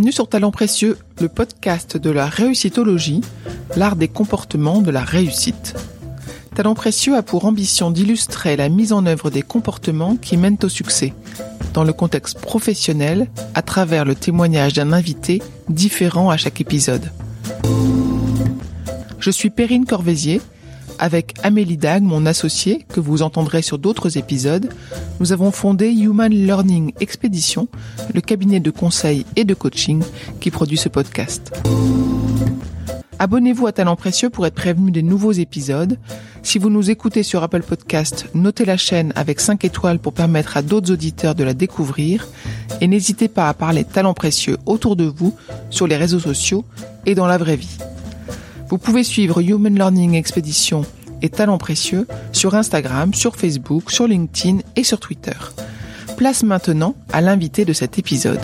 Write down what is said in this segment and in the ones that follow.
Bienvenue sur Talent Précieux, le podcast de la réussitologie, l'art des comportements de la réussite. Talent Précieux a pour ambition d'illustrer la mise en œuvre des comportements qui mènent au succès, dans le contexte professionnel, à travers le témoignage d'un invité différent à chaque épisode. Je suis Perrine Corvézier, avec Amélie Dag, mon associée, que vous entendrez sur d'autres épisodes, nous avons fondé Human Learning Expedition, le cabinet de conseil et de coaching qui produit ce podcast. Abonnez-vous à Talent Précieux pour être prévenu des nouveaux épisodes. Si vous nous écoutez sur Apple Podcast, notez la chaîne avec 5 étoiles pour permettre à d'autres auditeurs de la découvrir. Et n'hésitez pas à parler Talent Précieux autour de vous, sur les réseaux sociaux et dans la vraie vie. Vous pouvez suivre Human Learning Expedition et Talents Précieux sur Instagram, sur Facebook, sur LinkedIn et sur Twitter. Place maintenant à l'invité de cet épisode.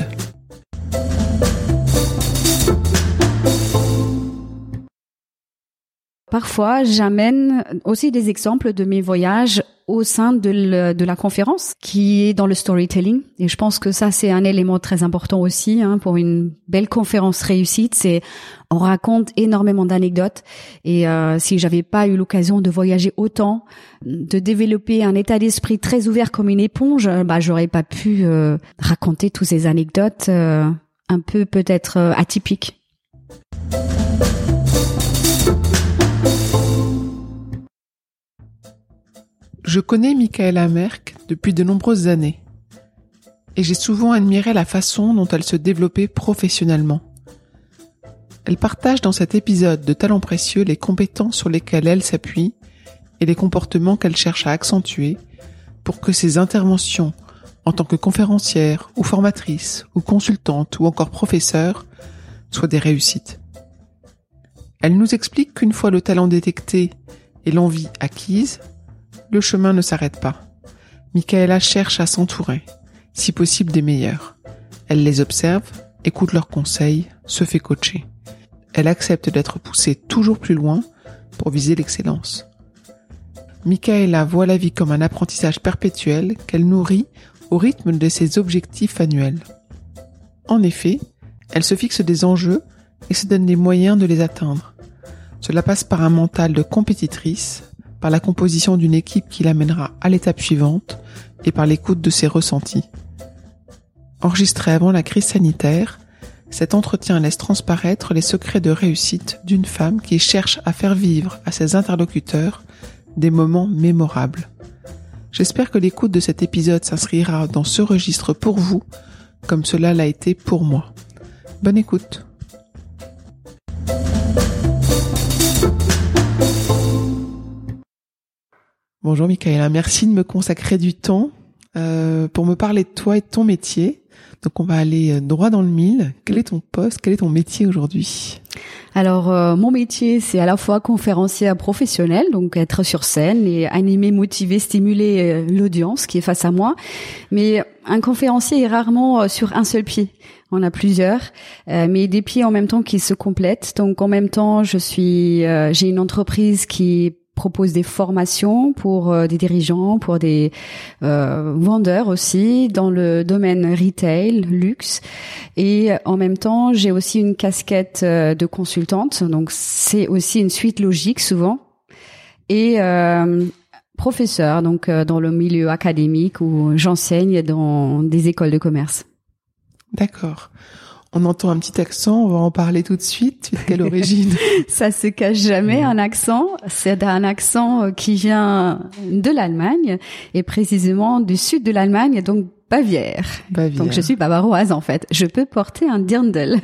Parfois, j'amène aussi des exemples de mes voyages au sein de, la conférence qui est dans le storytelling. Et je pense que ça, c'est un élément très important aussi hein, pour une belle conférence réussite. C'est on raconte énormément d'anecdotes. Et euh, si j'avais pas eu l'occasion de voyager autant, de développer un état d'esprit très ouvert comme une éponge, bah j'aurais pas pu euh, raconter toutes ces anecdotes euh, un peu peut-être euh, atypiques. Je connais Michaela Merck depuis de nombreuses années et j'ai souvent admiré la façon dont elle se développait professionnellement. Elle partage dans cet épisode de Talents précieux les compétences sur lesquelles elle s'appuie et les comportements qu'elle cherche à accentuer pour que ses interventions en tant que conférencière ou formatrice ou consultante ou encore professeur soient des réussites. Elle nous explique qu'une fois le talent détecté et l'envie acquise, le chemin ne s'arrête pas. Michaela cherche à s'entourer, si possible des meilleurs. Elle les observe, écoute leurs conseils, se fait coacher. Elle accepte d'être poussée toujours plus loin pour viser l'excellence. Michaela voit la vie comme un apprentissage perpétuel qu'elle nourrit au rythme de ses objectifs annuels. En effet, elle se fixe des enjeux et se donne les moyens de les atteindre. Cela passe par un mental de compétitrice, par la composition d'une équipe qui l'amènera à l'étape suivante et par l'écoute de ses ressentis. Enregistré avant la crise sanitaire, cet entretien laisse transparaître les secrets de réussite d'une femme qui cherche à faire vivre à ses interlocuteurs des moments mémorables. J'espère que l'écoute de cet épisode s'inscrira dans ce registre pour vous, comme cela l'a été pour moi. Bonne écoute. Bonjour Michaela, merci de me consacrer du temps euh, pour me parler de toi et de ton métier. Donc on va aller euh, droit dans le mille. Quel est ton poste? Quel est ton métier aujourd'hui? Alors euh, mon métier c'est à la fois conférencière professionnelle, donc être sur scène et animer, motiver, stimuler l'audience qui est face à moi. Mais un conférencier est rarement sur un seul pied. On a plusieurs, mais des pieds en même temps qui se complètent. Donc en même temps, je suis, j'ai une entreprise qui propose des formations pour euh, des dirigeants, pour des euh, vendeurs aussi dans le domaine retail, luxe. Et en même temps, j'ai aussi une casquette euh, de consultante. Donc c'est aussi une suite logique souvent. Et professeur, donc dans le milieu académique où j'enseigne dans des écoles de commerce. D'accord on entend un petit accent, on va en parler tout de suite. Tu quelle origine Ça se cache jamais un accent. C'est un accent euh, qui vient de l'Allemagne et précisément du sud de l'Allemagne, donc Bavière. Bavière. Donc je suis bavaroise en fait. Je peux porter un dirndl.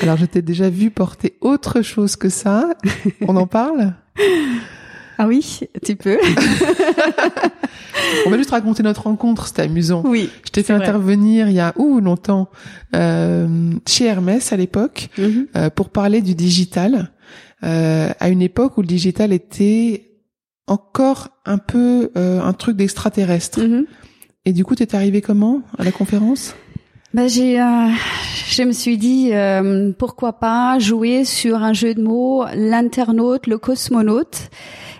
Alors je t'ai déjà vu porter autre chose que ça. On en parle? ah oui, tu peux. On va juste raconter notre rencontre, c'était amusant. Oui. Je t'ai fait intervenir il y a ouh longtemps euh, chez Hermès à l'époque mhm. euh, pour parler du digital euh, à une époque où le digital était encore un peu euh, un truc d'extraterrestre. Mhm. Et du coup, t'es arrivé comment à la conférence? Bah, j'ai, euh, je me suis dit euh, pourquoi pas jouer sur un jeu de mots, l'internaute, le cosmonaute.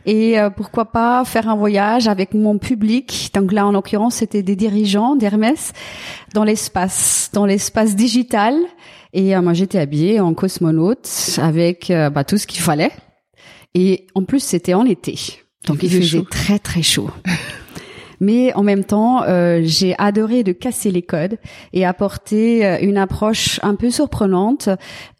Et euh, pourquoi pas faire un voyage avec mon public? Donc là, en l'occurrence, c'était des dirigeants d'Hermès dans l'espace, dans l'espace digital. Et euh, moi, j'étais habillée en cosmonaute avec euh, bah, tout ce qu'il fallait. Et en plus, c'était en été. Donc il, faisait très très chaud. mais en même temps, euh, j'ai adoré de casser les codes et apporter euh, une approche un peu surprenante,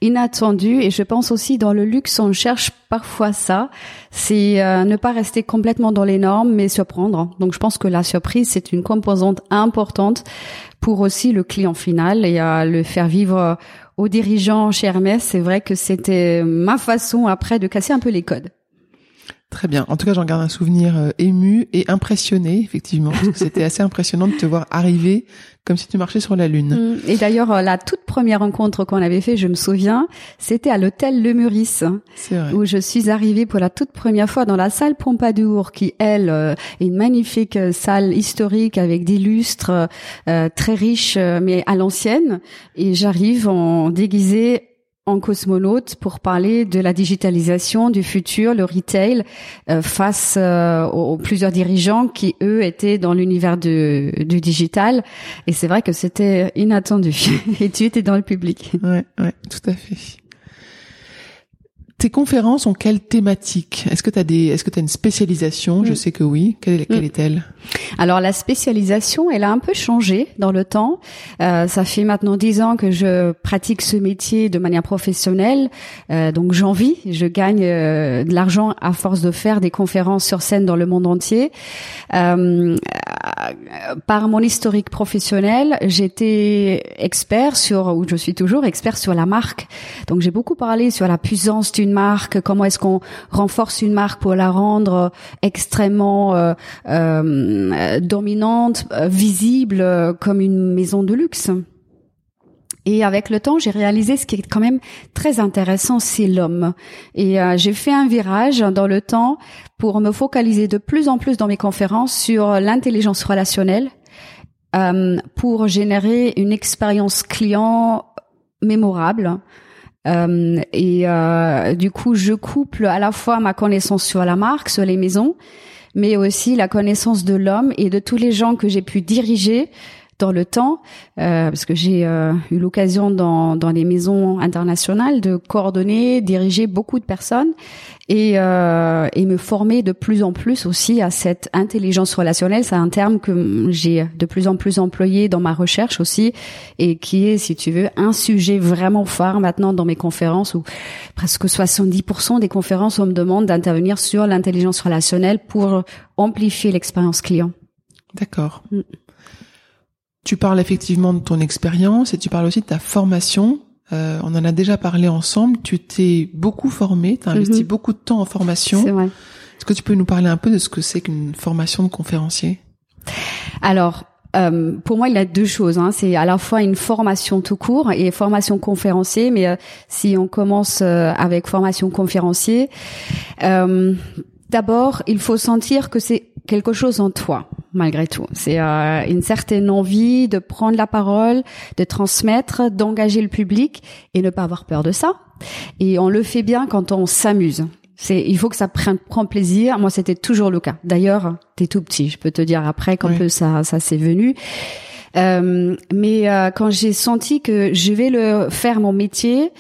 inattendue. Et je pense aussi dans le luxe, on cherche parfois ça, c'est euh, ne pas rester complètement dans les normes, mais surprendre. Donc je pense que la surprise, c'est une composante importante pour aussi le client final et à le faire vivre aux dirigeants chez Hermès. C'est vrai que c'était ma façon après de casser un peu les codes. Très bien. En tout cas, j'en garde un souvenir euh, ému et impressionné, effectivement, c'était assez impressionnant de te voir arriver comme si tu marchais sur la lune. Mm. Et d'ailleurs, euh, la toute première rencontre qu'on avait fait, je me souviens, c'était à l'hôtel Le Meurice, où je suis arrivée pour la toute première fois dans la salle Pompadour, qui elle euh, est une magnifique salle historique avec des lustres très riches, mais à l'ancienne. Et j'arrive en déguisée en cosmonaute pour parler de la digitalisation du futur, le retail, euh, face euh, aux, plusieurs dirigeants qui eux étaient dans l'univers du, du digital. Et c'est vrai que c'était inattendu. Et tu étais dans le public. Ouais, ouais, tout à fait. Tes conférences ont quelle thématique? Est-ce que tu as des est-ce que tu as une spécialisation? Je mm. sais que oui. Quelle, quelle mm. est-elle? Alors la spécialisation, elle a un peu changé dans le temps. Euh, ça fait maintenant dix ans que je pratique ce métier de manière professionnelle. Euh, donc j'en vis, je gagne euh, de l'argent à force de faire des conférences sur scène dans le monde entier. Euh, par mon historique professionnel, j'étais expert sur ou je suis toujours expert sur la marque. Donc j'ai beaucoup parlé sur la puissance d'une marque, comment est-ce qu'on renforce une marque pour la rendre extrêmement euh, euh, dominante, euh, visible comme une maison de luxe. Et avec le temps, j'ai réalisé ce qui est quand même très intéressant, c'est l'homme. Et j'ai fait un virage dans le temps pour me focaliser de plus en plus dans mes conférences sur l'intelligence relationnelle, pour générer une expérience client mémorable, euh, et euh, du coup, je couple à la fois ma connaissance sur la marque, sur les maisons, mais aussi la connaissance de l'homme et de tous les gens que j'ai pu diriger dans le temps, euh, parce que j'ai euh, eu l'occasion dans, dans les maisons internationales de coordonner, diriger beaucoup de personnes et, euh, et me former de plus en plus aussi à cette intelligence relationnelle. C'est un terme que j'ai de plus en plus employé dans ma recherche aussi et qui est, si tu veux, un sujet vraiment phare maintenant dans mes conférences où presque 70% des conférences on me demande d'intervenir sur l'intelligence relationnelle pour amplifier l'expérience client. D'accord. Mm. Tu parles effectivement de ton expérience et tu parles aussi de ta formation. Euh, on en a déjà parlé ensemble. Tu t'es beaucoup formé, tu as investi mhm. beaucoup de temps en formation. C'est vrai. Est-ce que tu peux nous parler un peu de ce que c'est qu'une formation de conférencier? Alors, euh, pour moi, il y a deux choses. Hein. C'est à la fois une formation tout court et formation conférencier. Mais euh, si on commence euh, avec formation conférencier, euh, d'abord, il faut sentir que c'est quelque chose en toi malgré tout. C'est euh, une certaine envie de prendre la parole, de transmettre, d'engager le public et ne pas avoir peur de ça. Et on le fait bien quand on s'amuse. C'est, il faut que ça prenne, prend plaisir. Moi, c'était toujours le cas. D'ailleurs, t'es tout petit. Je peux te dire après quand ça, ça s'est venu. Euh, mais euh, quand j'ai senti que je vais le faire mon métier,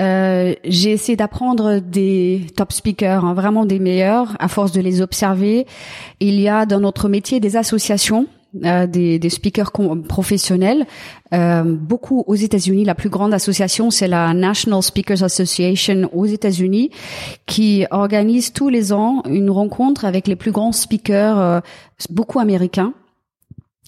euh, j'ai essayé d'apprendre des top speakers, hein, vraiment des meilleurs, à force de les observer. Il y a dans notre métier des associations. Euh, des, des, speakers professionnels, euh, beaucoup aux États-Unis. La plus grande association, c'est la National Speakers Association aux États-Unis, qui organise tous les ans une rencontre avec les plus grands speakers, beaucoup américains,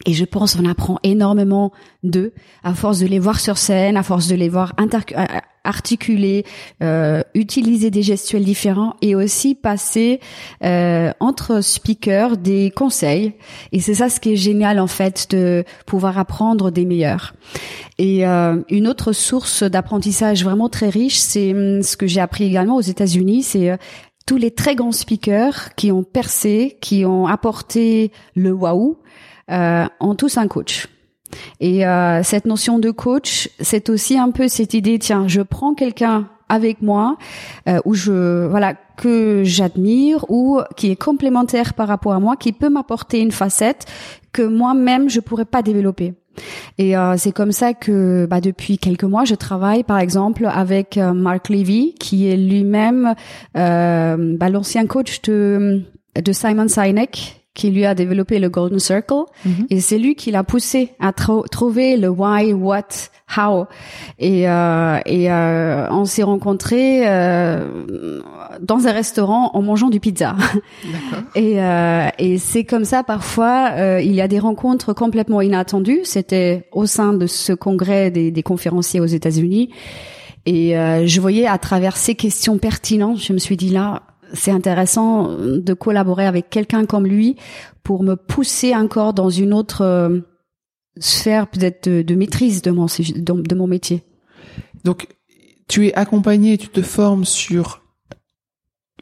et je pense on apprend énormément d'eux à force de les voir sur scène, à force de les voir euh, articuler, euh, utiliser des gestuels différents et aussi passer euh, entre speakers des conseils. Et c'est ça ce qui est génial en fait de pouvoir apprendre des meilleurs. Et euh, une autre source d'apprentissage vraiment très riche, c'est hum, ce que j'ai appris également aux États-Unis, c'est euh, tous les très grands speakers qui ont percé, qui ont apporté le waouh euh, ont tous un coach. Et euh, cette notion de coach, c'est aussi un peu cette idée, tiens, je prends quelqu'un avec moi, euh, où je voilà que j'admire ou qui est complémentaire par rapport à moi, qui peut m'apporter une facette que moi-même je pourrais pas développer. Et euh, c'est comme ça que bah, depuis quelques mois, je travaille par exemple avec euh, Mark Levy, qui est lui-même euh, bah, l'ancien coach de, de Simon Sinek, qui lui a développé le Golden Circle. Mhm. Et c'est lui qui l'a poussé à trouver le why, what, how. Et, euh, et euh, on s'est rencontrés euh, dans un restaurant en mangeant du pizza. et euh, et c'est comme ça parfois, euh, il y a des rencontres complètement inattendues. C'était au sein de ce congrès des, des conférenciers aux États-Unis. Et euh, je voyais à travers ces questions pertinentes, je me suis dit là, c'est intéressant de collaborer avec quelqu'un comme lui pour me pousser encore dans une autre euh, sphère peut-être de, maîtrise de mon, de, mon métier. Donc, tu es accompagné, tu te formes sur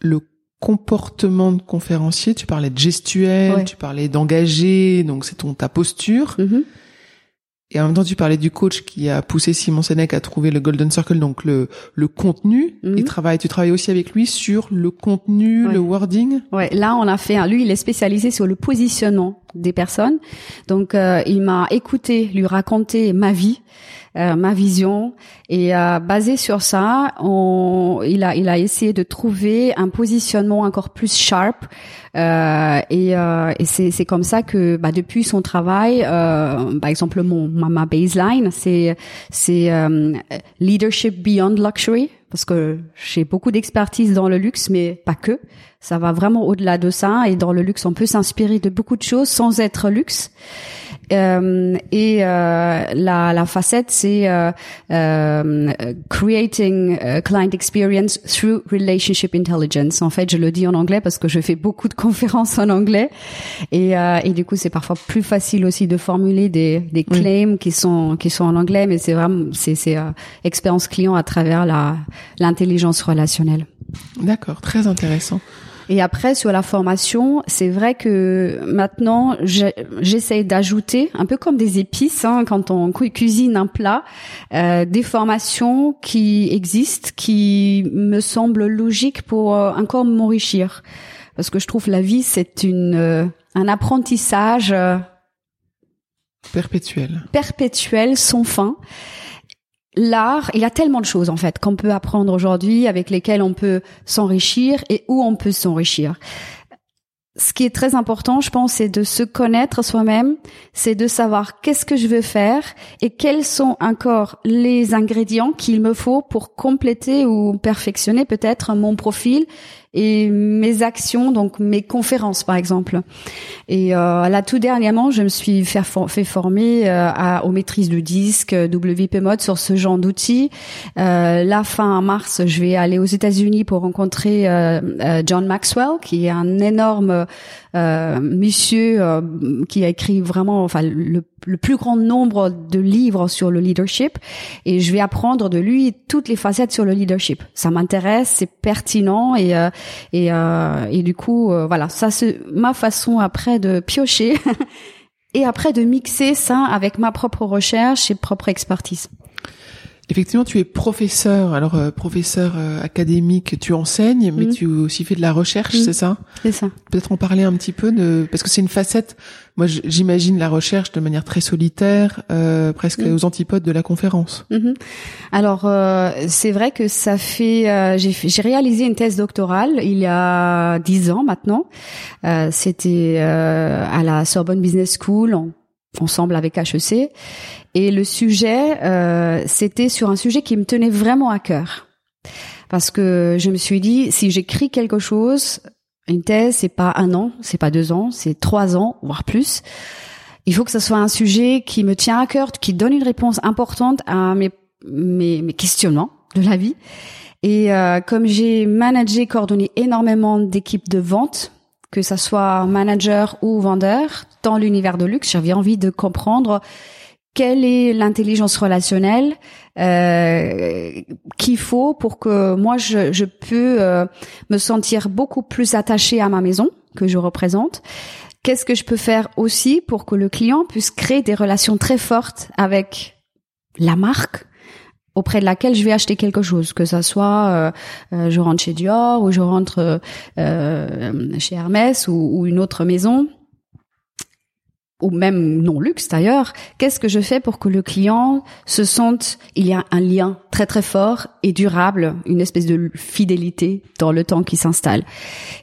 le comportement de conférencier. Tu parlais de gestuel, tu parlais d'engagé, donc c'est ton ta posture. Mm-hmm. Et en même temps, tu parlais du coach qui a poussé Simon Sinek à trouver le Golden Circle, donc le, le contenu. Mhm. Il travaille, tu travailles aussi avec lui sur le contenu, le wording. Ouais, là, on a fait, lui, il est spécialisé sur le positionnement des personnes. Donc, euh, il m'a écouté lui raconter ma vie. Euh, ma vision. Et euh, basé sur ça, on, il a il a essayé de trouver un positionnement encore plus sharp. Euh, et, euh, et c'est comme ça que bah, depuis son travail, euh, par exemple mon ma, baseline c'est c'est leadership beyond luxury parce que j'ai beaucoup d'expertise dans le luxe mais pas que. Ça va vraiment au-delà de ça. Et dans le luxe on peut s'inspirer de beaucoup de choses sans être luxe euh, et euh, la, la facette, c'est euh, euh creating client experience through relationship intelligence. En fait, je le dis en anglais parce que je fais beaucoup de conférences en anglais et, et du coup, c'est parfois plus facile aussi de formuler des, des claims qui sont qui sont en anglais, mais c'est vraiment c'est c'est expérience client à travers la l'intelligence relationnelle. D'accord, très intéressant. Et après, sur la formation, c'est vrai que maintenant, j'essaye d'ajouter, un peu comme des épices, hein, quand on cuisine un plat, euh, des formations qui existent, qui me semblent logiques pour euh, encore m'enrichir. Parce que je trouve la vie, c'est une euh, un apprentissage perpétuel. Perpétuel, sans fin l'art, il y a tellement de choses en fait qu'on peut apprendre aujourd'hui, avec lesquelles on peut s'enrichir et où on peut s'enrichir. Ce qui est très important, je pense, c'est de se connaître soi-même, c'est de savoir qu'est-ce que je veux faire et quels sont encore les ingrédients qu'il me faut pour compléter ou perfectionner peut-être mon profil et mes actions, donc mes conférences par exemple. Et euh, là tout dernièrement, je me suis fait, fait former euh, à, aux maîtrises du disque WP Mode sur ce genre d'outils. Euh, là fin mars, je vais aller aux États-Unis pour rencontrer euh, euh, John Maxwell, qui est un énorme euh, monsieur qui a écrit vraiment, enfin le, le plus grand nombre de livres sur le leadership, et je vais apprendre de lui toutes les facettes sur le leadership. Ça m'intéresse, c'est pertinent et et, euh, et du coup, euh, voilà, ça c'est ma façon après de piocher et après de mixer ça avec ma propre recherche et propre expertise. Effectivement, tu es professeur, alors euh, professeur euh, académique, tu enseignes, mais mm. tu aussi fais de la recherche, mm. c'est ça? C'est ça. Peut-être en parler un petit peu de, parce que c'est une facette. Moi, j'imagine la recherche de manière très solitaire, euh, presque mm. aux antipodes de la conférence. Alors, c'est vrai que ça fait. J'ai réalisé une thèse doctorale il y a dix ans maintenant. C'était à la Sorbonne Business School. Ensemble avec HEC et le sujet, euh, c'était sur un sujet qui me tenait vraiment à cœur. Parce que je me suis dit, si j'écris quelque chose, une thèse, c'est pas un an, c'est pas deux ans, c'est trois ans, voire plus. Il faut que ce soit un sujet qui me tient à cœur, qui donne une réponse importante à mes, mes, mes questionnements de la vie. Et euh, comme j'ai managé, coordonné énormément d'équipes de vente, que ça soit manager ou vendeur, dans l'univers de luxe, j'avais envie de comprendre quelle est l'intelligence relationnelle euh, qu'il faut pour que moi je, je peux euh, me sentir beaucoup plus attachée à ma maison que je représente. Qu'est-ce que je peux faire aussi pour que le client puisse créer des relations très fortes avec la marque auprès de laquelle je vais acheter quelque chose, que ça soit je rentre chez Dior ou je rentre chez Hermès ou, ou une autre maison ou même non luxe d'ailleurs, qu'est-ce que je fais pour que le client se sente, il y a un lien très très fort et durable, une espèce de fidélité dans le temps qui s'installe.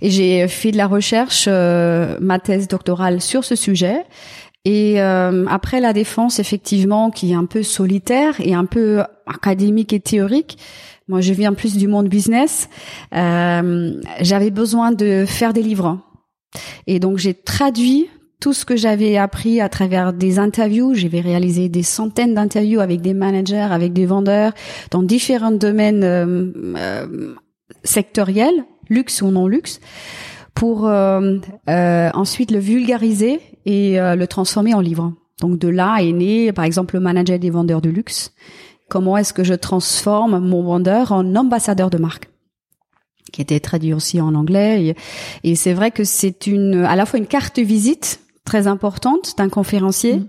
Et j'ai fait de la recherche, euh, ma thèse doctorale sur ce sujet. Et euh, après la défense, effectivement, qui est un peu solitaire et un peu académique et théorique, moi je viens plus du monde business, euh, j'avais besoin de faire des livres. Et donc j'ai traduit tout ce que j'avais appris à travers des interviews. J'avais réalisé des centaines d'interviews avec des managers, avec des vendeurs dans différents domaines euh, euh, sectoriels, luxe ou non luxe, pour euh, ensuite le vulgariser et le transformer en livre. Donc de là est né, par exemple, le manager des vendeurs de luxe. Comment est-ce que je transforme mon vendeur en ambassadeur de marque? Qui était traduit aussi en anglais et, et c'est vrai que c'est une à la fois une carte visite très importante d'un conférencier. Mm.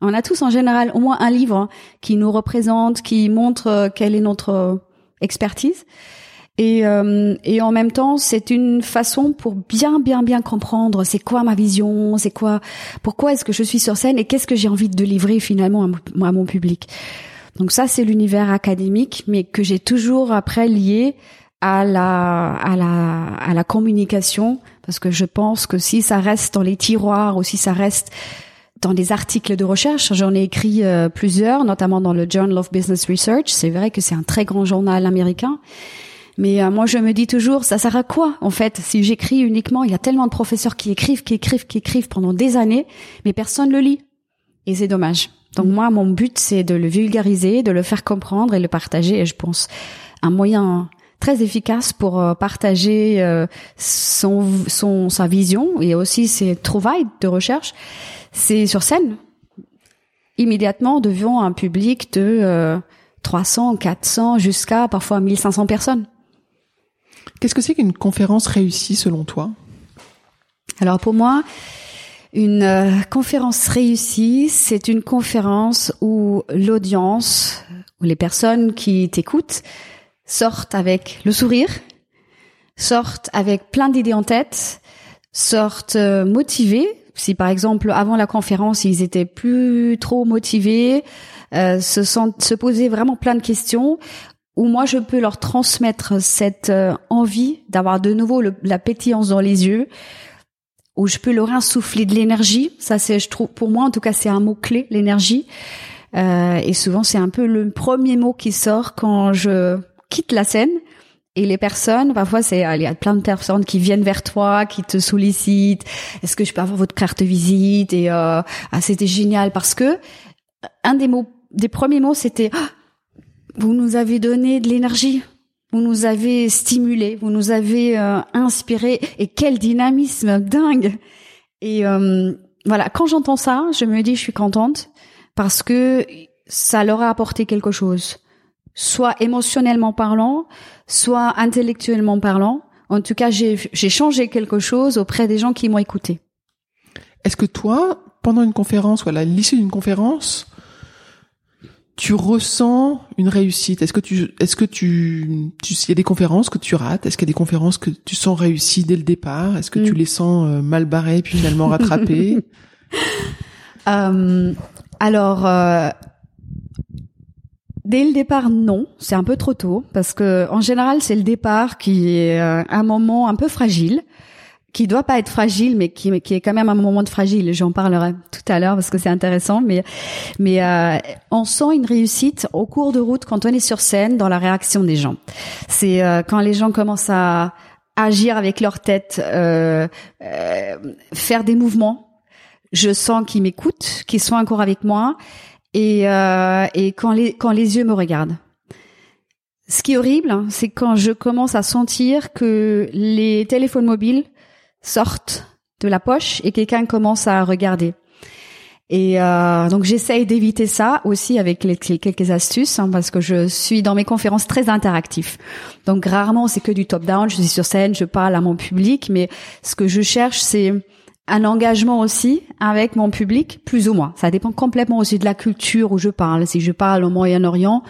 On a tous en général au moins un livre hein, qui nous représente, qui montre euh, quelle est notre euh, expertise. Et, euh, et en même temps, c'est une façon pour bien, bien, bien comprendre c'est quoi ma vision, c'est quoi, pourquoi est-ce que je suis sur scène et qu'est-ce que j'ai envie de livrer finalement à, mon public. Donc ça, c'est l'univers académique, mais que j'ai toujours après lié à la, à la, à la communication parce que je pense que si ça reste dans les tiroirs ou si ça reste dans des articles de recherche, j'en ai écrit euh, plusieurs, notamment dans le Journal of Business Research. C'est vrai que c'est un très grand journal américain. Mais euh, moi, je me dis toujours, ça sert à quoi, en fait, si j'écris uniquement? Il y a tellement de professeurs qui écrivent, qui écrivent, qui écrivent pendant des années, mais personne le lit. Et c'est dommage. Donc moi, mon but, c'est de le vulgariser, de le faire comprendre et le partager. Et je pense un moyen très efficace pour euh, partager euh, son, son sa vision et aussi ses trouvailles de recherche. C'est sur scène, immédiatement devant un public de 300, euh, 400 jusqu'à parfois 1500 personnes. Qu'est-ce que c'est qu'une conférence réussie selon toi? Alors pour moi, une conférence réussie, c'est une conférence où l'audience, où les personnes qui t'écoutent sortent avec le sourire, sortent avec plein d'idées en tête, sortent euh, motivés. Si par exemple avant la conférence ils étaient plus trop motivés, euh, se, sentent, se poser vraiment plein de questions, où moi je peux leur transmettre cette euh, envie d'avoir de nouveau la pétillance dans les yeux, où je peux leur insouffler de l'énergie. Ça c'est, je trouve, pour moi en tout cas c'est un mot clé, l'énergie. Euh, et souvent c'est un peu le premier mot qui sort quand je quitte la scène et les personnes, parfois, c'est il y a plein de personnes qui viennent vers toi, qui te sollicitent. Est-ce que je peux avoir votre carte visite? Et euh, ah, c'était génial parce que un des mots, des premiers mots, c'était ah, vous nous avez donné de l'énergie, vous nous avez stimulé, vous nous avez euh, inspiré et quel dynamisme dingue. Et euh, voilà, quand j'entends ça, je me dis je suis contente parce que ça leur a apporté quelque chose soit émotionnellement parlant, soit intellectuellement parlant. En tout cas, j'ai changé quelque chose auprès des gens qui m'ont écouté. Est-ce que toi, pendant une conférence, voilà, l'issue d'une conférence, tu ressens une réussite? Est-ce que tu, est-ce que tu, tu, il y a des conférences que tu rates? Est-ce qu'il y a des conférences que tu sens réussies dès le départ? Est-ce que tu mm. les sens euh, mal barrées puis finalement rattrapées? Euh, Alors, euh, Dès le départ, non, c'est un peu trop tôt parce que en général, c'est le départ qui est euh, un moment un peu fragile, qui doit pas être fragile, mais qui, qui est quand même un moment de fragile. J'en parlerai tout à l'heure parce que c'est intéressant, mais mais euh, on sent une réussite au cours de route quand on est sur scène dans la réaction des gens. C'est euh, quand les gens commencent à agir avec leur tête, faire des mouvements. Je sens qu'ils m'écoutent, qu'ils sont encore avec moi et, euh, et quand, les, quand les yeux me regardent. Ce qui est horrible, hein, c'est quand je commence à sentir que les téléphones mobiles sortent de la poche et quelqu'un commence à regarder. Et euh, donc j'essaye d'éviter ça aussi avec les, quelques astuces hein, parce que je suis dans mes conférences très interactif. Donc rarement c'est que du top down, je suis sur scène, je parle à mon public, mais ce que je cherche c'est un engagement aussi avec mon public, plus ou moins. Ça dépend complètement aussi de la culture où je parle. Si je parle au Moyen-Orient,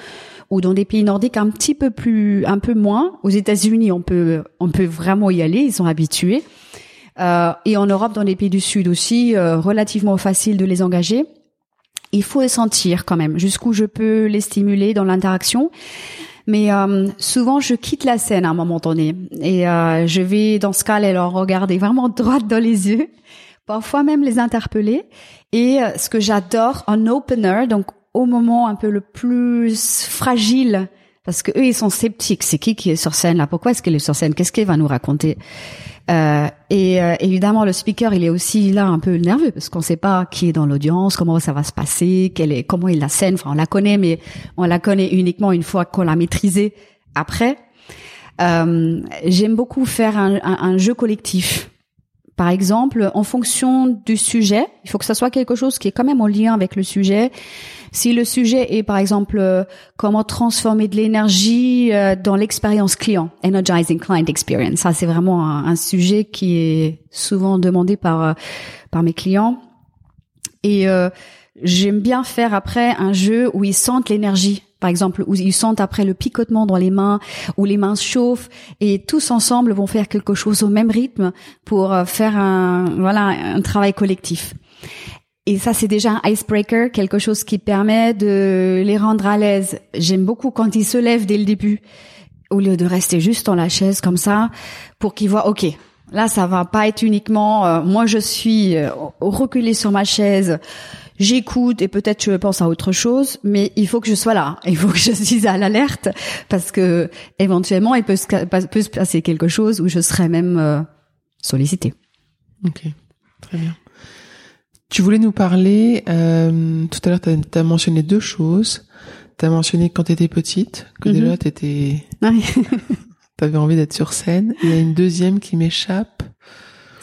ou dans des pays nordiques un petit peu plus, un peu moins. Aux États-Unis, on peut, on peut vraiment y aller, ils sont habitués. Euh, et en Europe, dans les pays du Sud aussi, euh, relativement facile de les engager. Il faut sentir quand même jusqu'où je peux les stimuler dans l'interaction. Mais euh, souvent, je quitte la scène à un moment donné et euh, je vais dans ce cas les leur regarder vraiment droit dans les yeux, parfois même les interpeller. Et euh, ce que j'adore en opener, donc au moment un peu le plus fragile, parce que eux ils sont sceptiques. C'est qui qui est sur scène là? Pourquoi est-ce qu'il est sur scène? Qu'est-ce qu'il va nous raconter? Euh, et euh, évidemment, le speaker, il est aussi là un peu nerveux parce qu'on ne sait pas qui est dans l'audience, comment ça va se passer, quelle est, comment est la scène. Enfin, on la connaît, mais on la connaît uniquement une fois qu'on l'a maîtrisée. Après, euh, j'aime beaucoup faire un, un, jeu collectif. Par exemple, en fonction du sujet, il faut que ça soit quelque chose qui est quand même en lien avec le sujet. Si le sujet est, par exemple, euh, comment transformer de l'énergie euh, dans l'expérience client, energizing client experience, ça c'est vraiment un, sujet qui est souvent demandé par euh, par mes clients. Et j'aime bien faire après un jeu où ils sentent l'énergie par exemple, où ils sentent après le picotement dans les mains, où les mains chauffent, et tous ensemble vont faire quelque chose au même rythme pour faire un voilà un travail collectif. Et ça, c'est déjà un icebreaker, quelque chose qui permet de les rendre à l'aise. J'aime beaucoup quand ils se lèvent dès le début, au lieu de rester juste dans la chaise comme ça, pour qu'ils voient, OK, là, ça va pas être uniquement, euh, moi, je suis euh, reculé sur ma chaise, j'écoute et peut-être je pense à autre chose, mais il faut que je sois là, il faut que je suis à l'alerte parce que éventuellement il peut se, peut se passer quelque chose où je serais même euh, sollicité. Ok, très bien. Tu voulais nous parler, euh, tout à l'heure, tu as, mentionné deux choses. Tu as mentionné quand tu étais petite, que déjà tu étais... tu avais envie d'être sur scène. Il y a une deuxième qui m'échappe.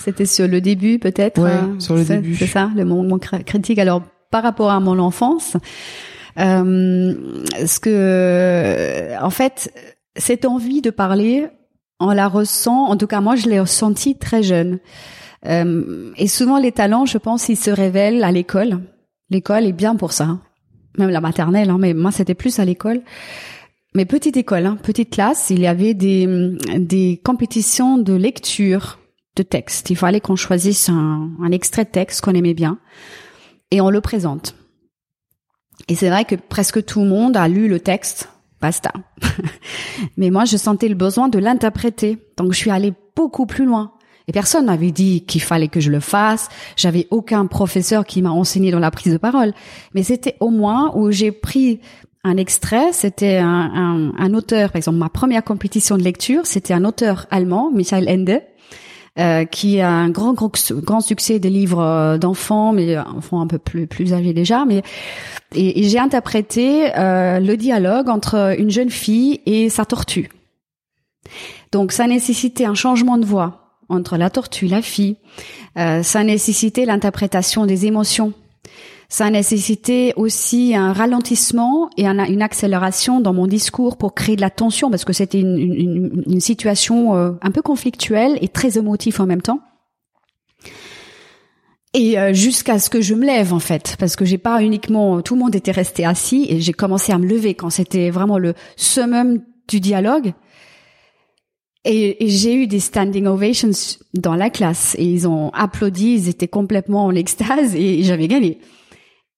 C'était sur le début peut-être Ouais, hein. sur le début. C'est ça, le moment critique. Alors, par rapport à mon enfance, euh, ce que... En fait, cette envie de parler, on la ressent, en tout cas moi je l'ai ressenti très jeune. Euh, et souvent, les talents, je pense, ils se révèlent à l'école. L'école est bien pour ça. Même la maternelle, hein, mais moi, c'était plus à l'école. Mais petite école, hein, petite classe, il y avait des, des compétitions de lecture de texte. Il fallait qu'on choisisse un, un extrait de texte qu'on aimait bien et on le présente. Et c'est vrai que presque tout le monde a lu le texte, basta. Mais moi, je sentais le besoin de l'interpréter. Donc, je suis allée beaucoup plus loin. Et personne m'avait dit qu'il fallait que je le fasse. J'avais aucun professeur qui m'a enseigné dans la prise de parole. Mais c'était au moins où j'ai pris un extrait. C'était un, un, auteur, par exemple, ma première compétition de lecture, c'était un auteur allemand, Michael Ende. Euh, qui a un grand, grand, succès des livres euh, d'enfants, mais enfants un peu plus plus âgés déjà. Mais et, j'ai interprété euh, le dialogue entre une jeune fille et sa tortue. Donc ça nécessitait un changement de voix entre la tortue, la fille. Euh, ça nécessitait l'interprétation des émotions. Ça nécessitait aussi un ralentissement et une accélération dans mon discours pour créer de la tension parce que c'était une, situation euh, un peu conflictuelle et très émotive en même temps. Et euh, jusqu'à ce que je me lève en fait, parce que j'ai pas uniquement tout le monde était resté assis et j'ai commencé à me lever quand c'était vraiment le summum du dialogue. Et, j'ai eu des standing ovations dans la classe et ils ont applaudi, ils étaient complètement en extase et j'avais gagné.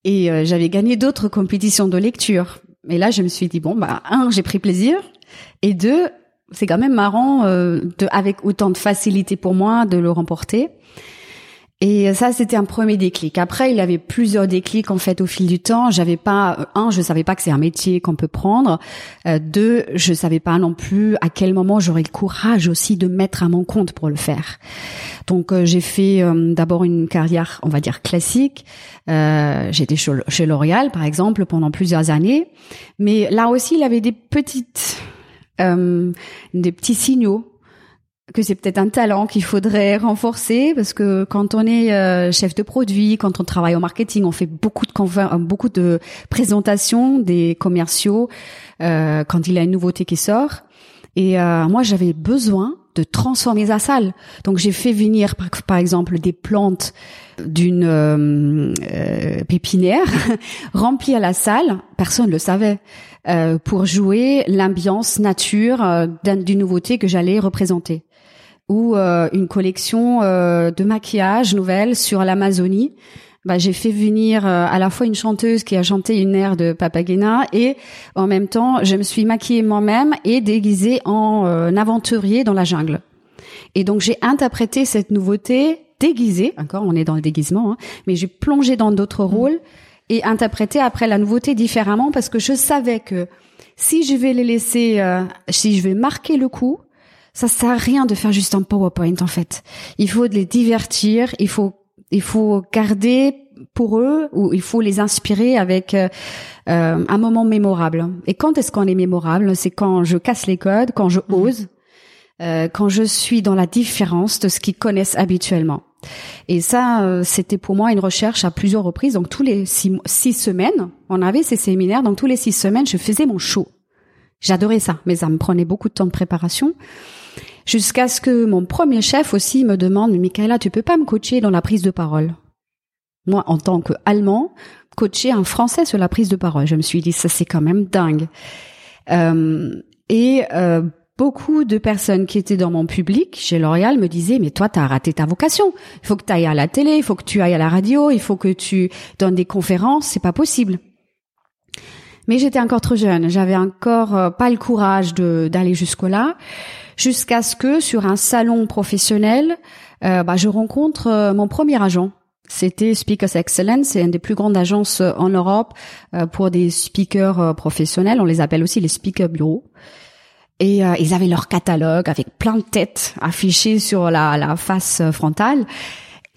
Et euh, j'avais gagné d'autres compétitions de lecture. Et là, je me suis dit bon bah un, j'ai pris plaisir et deux, c'est quand même marrant euh, de avec autant de facilité pour moi de le remporter. Et ça, c'était un premier déclic. Après, il avait plusieurs déclics en fait au fil du temps. J'avais pas un, je savais pas que c'est un métier qu'on peut prendre. Euh, deux, je savais pas non plus à quel moment j'aurais le courage aussi de mettre à mon compte pour le faire. Donc, euh, j'ai fait euh, d'abord une carrière, on va dire classique. J'étais chez L'Oréal, par exemple, pendant plusieurs années. Mais là aussi, il avait des petites, des petits signaux que c'est peut-être un talent qu'il faudrait renforcer parce que quand on est euh, chef de produit, quand on travaille au marketing, on fait beaucoup de euh, beaucoup de présentations des commerciaux euh, quand il y a une nouveauté qui sort. Et euh, moi, j'avais besoin de transformer la salle. Donc, j'ai fait venir, par, exemple, des plantes d'une euh, euh, pépinière, remplir la salle. Personne ne le savait. Euh, pour jouer l'ambiance nature d'une nouveauté que j'allais représenter ou euh, une collection de maquillage nouvelle sur l'Amazonie. Bah, j'ai fait venir à la fois une chanteuse qui a chanté une air de Papagena et en même temps je me suis maquillée moi-même et déguisée en aventurier dans la jungle. Et donc j'ai interprété cette nouveauté déguisée, encore on est dans le déguisement, hein, mais j'ai plongé dans d'autres mmh. rôles et interpréter après la nouveauté différemment parce que je savais que si je vais les laisser, euh, si je vais marquer le coup, ça sert à rien de faire juste un PowerPoint en fait. Il faut les divertir, il faut il faut garder pour eux ou il faut les inspirer avec euh, euh, un moment mémorable. Et quand est-ce qu'on est mémorable? C'est quand je casse les codes, quand je mhm. ose, quand je suis dans la différence de ce qu'ils connaissent habituellement. Et ça, euh, c'était pour moi une recherche à plusieurs reprises. Donc tous les six, semaines, on avait ces séminaires. Donc tous les six semaines, je faisais mon show. J'adorais ça, mais ça me prenait beaucoup de temps de préparation. Jusqu'à ce que mon premier chef aussi me demande, Michaela, tu peux pas me coacher dans la prise de parole? Moi, en tant que Allemand, coacher un Français sur la prise de parole, je me suis dit, ça c'est quand même dingue. Euh, et euh, beaucoup de personnes qui étaient dans mon public chez L'Oréal me disaient mais toi tu as raté ta vocation. Il faut que tu ailles à la télé, il faut que tu ailles à la radio, il faut que tu donnes des conférences, c'est pas possible. Mais j'étais encore trop jeune, j'avais encore euh, pas le courage d'aller jusque là jusqu'à ce que sur un salon professionnel, euh, bah, je rencontre euh, mon premier agent. C'était Speakers Excellence, c'est une des plus grandes agences en Europe pour des speakers professionnels. On les appelle aussi les speakers bureaux. Et euh, ils avaient leur catalogue avec plein de têtes affichées sur la face frontale.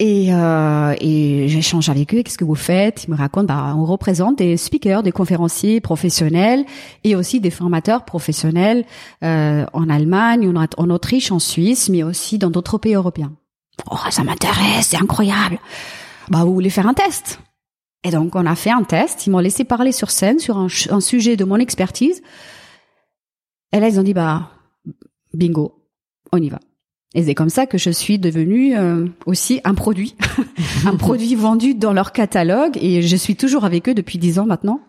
Et, euh, et j'échange avec eux. Qu'est-ce que vous faites? Ils me racontent. Bah, on représente des speakers, des conférenciers professionnels et aussi des formateurs professionnels euh, en Allemagne, en, Autriche, en Suisse, mais aussi dans d'autres pays européens. Oh, ça m'intéresse, c'est incroyable. Bah, vous voulez faire un test Et donc, on a fait un test. Ils m'ont laissé parler sur scène sur un, un sujet de mon expertise. Et là, ils ont dit, bah, bingo, on y va. Et c'est comme ça que je suis devenue euh, aussi un produit, un produit vendu dans leur catalogue. Et je suis toujours avec eux depuis dix ans maintenant.